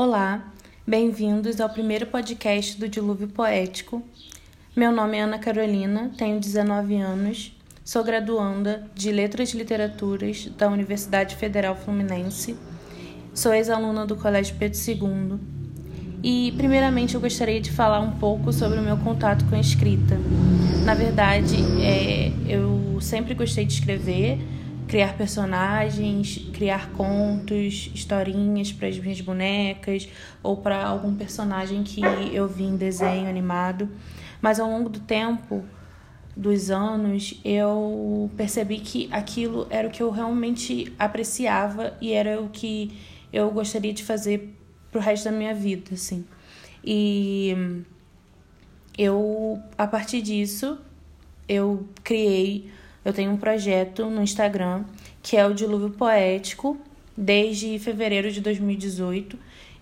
Olá, bem-vindos ao primeiro podcast do Dilúvio Poético. Meu nome é Ana Carolina, tenho 19 anos, sou graduanda de Letras e Literaturas da Universidade Federal Fluminense, sou ex-aluna do Colégio Pedro II e, primeiramente, eu gostaria de falar um pouco sobre o meu contato com a escrita. Na verdade, é, eu sempre gostei de escrever criar personagens, criar contos, historinhas para as minhas bonecas ou para algum personagem que eu vi em desenho animado. Mas ao longo do tempo, dos anos, eu percebi que aquilo era o que eu realmente apreciava e era o que eu gostaria de fazer pro resto da minha vida, assim. E eu, a partir disso, eu criei eu tenho um projeto no Instagram que é o Dilúvio Poético, desde fevereiro de 2018,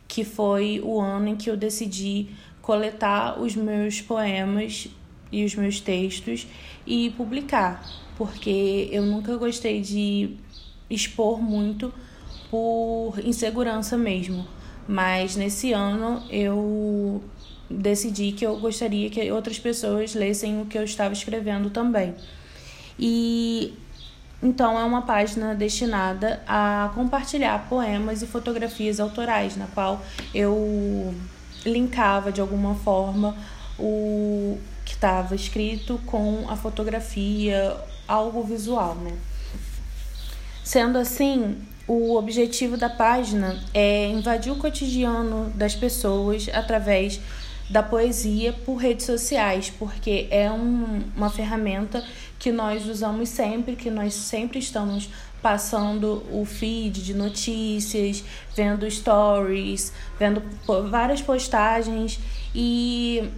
que foi o ano em que eu decidi coletar os meus poemas e os meus textos e publicar, porque eu nunca gostei de expor muito por insegurança mesmo. Mas nesse ano eu decidi que eu gostaria que outras pessoas lessem o que eu estava escrevendo também. E então é uma página destinada a compartilhar poemas e fotografias autorais, na qual eu linkava de alguma forma o que estava escrito com a fotografia, algo visual, né? Sendo assim, o objetivo da página é invadir o cotidiano das pessoas através da poesia por redes sociais, porque é um, uma ferramenta que nós usamos sempre, que nós sempre estamos passando o feed de notícias, vendo stories, vendo várias postagens. E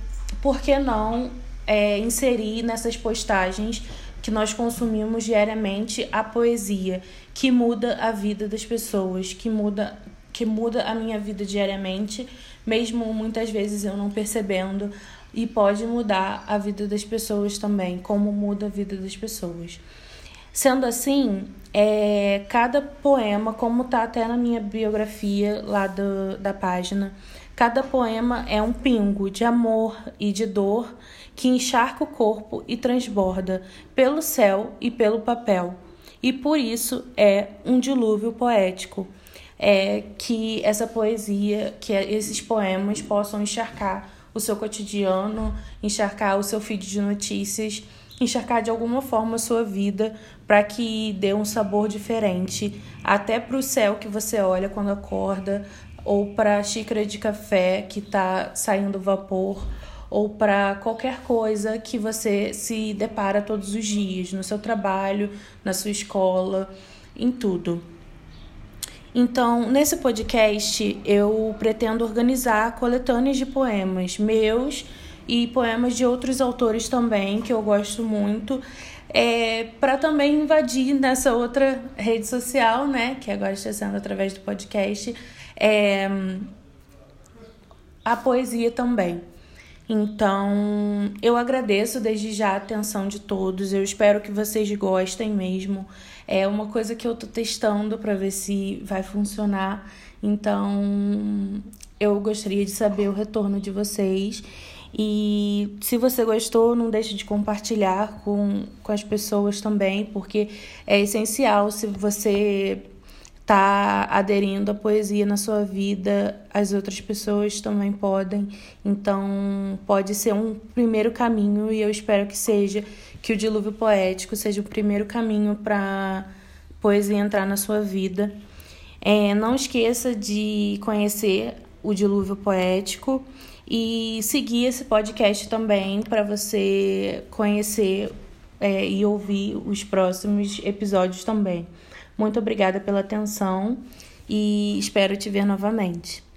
por que não é, inserir nessas postagens que nós consumimos diariamente a poesia que muda a vida das pessoas, que muda que muda a minha vida diariamente, mesmo muitas vezes eu não percebendo, e pode mudar a vida das pessoas também, como muda a vida das pessoas. Sendo assim, é, cada poema, como tá até na minha biografia lá do, da página, cada poema é um pingo de amor e de dor que encharca o corpo e transborda pelo céu e pelo papel. E por isso é um dilúvio poético é que essa poesia, que esses poemas possam encharcar o seu cotidiano, encharcar o seu feed de notícias, encharcar de alguma forma a sua vida para que dê um sabor diferente, até para o céu que você olha quando acorda, ou para a xícara de café que está saindo vapor, ou para qualquer coisa que você se depara todos os dias, no seu trabalho, na sua escola, em tudo. Então, nesse podcast, eu pretendo organizar coletâneas de poemas meus e poemas de outros autores também, que eu gosto muito, é, para também invadir nessa outra rede social, né, que agora está sendo através do podcast, é, a poesia também. Então, eu agradeço desde já a atenção de todos. Eu espero que vocês gostem mesmo. É uma coisa que eu tô testando para ver se vai funcionar. Então, eu gostaria de saber o retorno de vocês. E se você gostou, não deixe de compartilhar com, com as pessoas também, porque é essencial se você está aderindo à poesia na sua vida, as outras pessoas também podem. Então, pode ser um primeiro caminho e eu espero que seja que o dilúvio poético seja o primeiro caminho para poesia entrar na sua vida. É, não esqueça de conhecer o dilúvio poético e seguir esse podcast também para você conhecer é, e ouvir os próximos episódios também. Muito obrigada pela atenção e espero te ver novamente.